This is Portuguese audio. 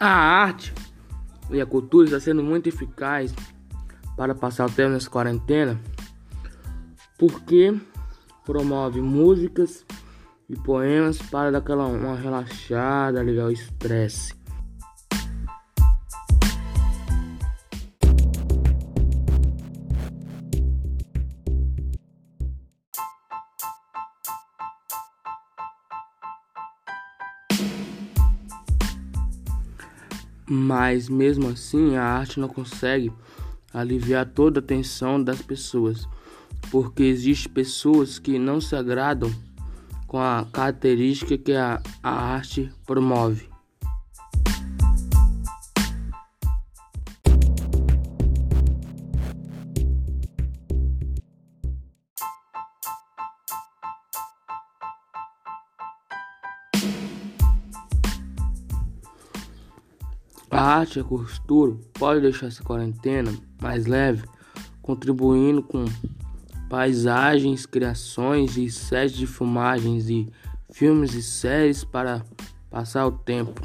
A arte e a cultura está sendo muito eficaz para passar o tempo nessa quarentena porque promove músicas e poemas para dar aquela uma relaxada, aliviar o estresse. Mas mesmo assim, a arte não consegue aliviar toda a tensão das pessoas, porque existem pessoas que não se agradam com a característica que a, a arte promove. A arte e a costura pode deixar essa quarentena mais leve, contribuindo com paisagens, criações e sets de filmagens e filmes e séries para passar o tempo.